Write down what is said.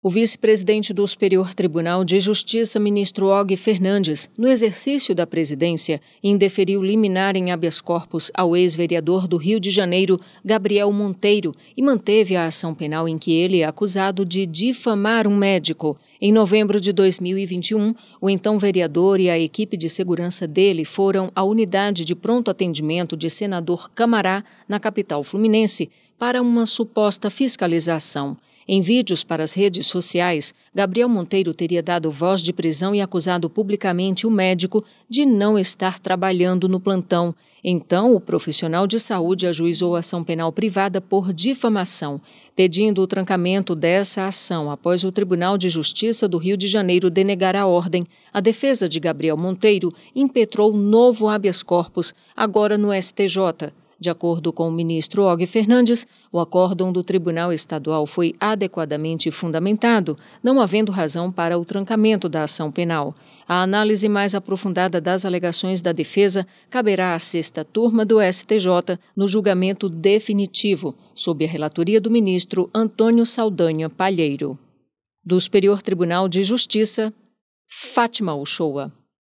O vice-presidente do Superior Tribunal de Justiça, ministro Og Fernandes, no exercício da presidência, indeferiu liminar em habeas corpus ao ex-vereador do Rio de Janeiro, Gabriel Monteiro, e manteve a ação penal em que ele é acusado de difamar um médico. Em novembro de 2021, o então vereador e a equipe de segurança dele foram à unidade de pronto atendimento de senador Camará, na capital fluminense, para uma suposta fiscalização. Em vídeos para as redes sociais, Gabriel Monteiro teria dado voz de prisão e acusado publicamente o médico de não estar trabalhando no plantão. Então, o profissional de saúde ajuizou ação penal privada por difamação, pedindo o trancamento dessa ação após o Tribunal de Justiça do Rio de Janeiro denegar a ordem. A defesa de Gabriel Monteiro impetrou novo habeas corpus, agora no STJ. De acordo com o ministro Og Fernandes, o acórdão do Tribunal Estadual foi adequadamente fundamentado, não havendo razão para o trancamento da ação penal. A análise mais aprofundada das alegações da defesa caberá à sexta turma do STJ no julgamento definitivo, sob a relatoria do ministro Antônio Saldanha Palheiro. Do Superior Tribunal de Justiça, Fátima Uchoa.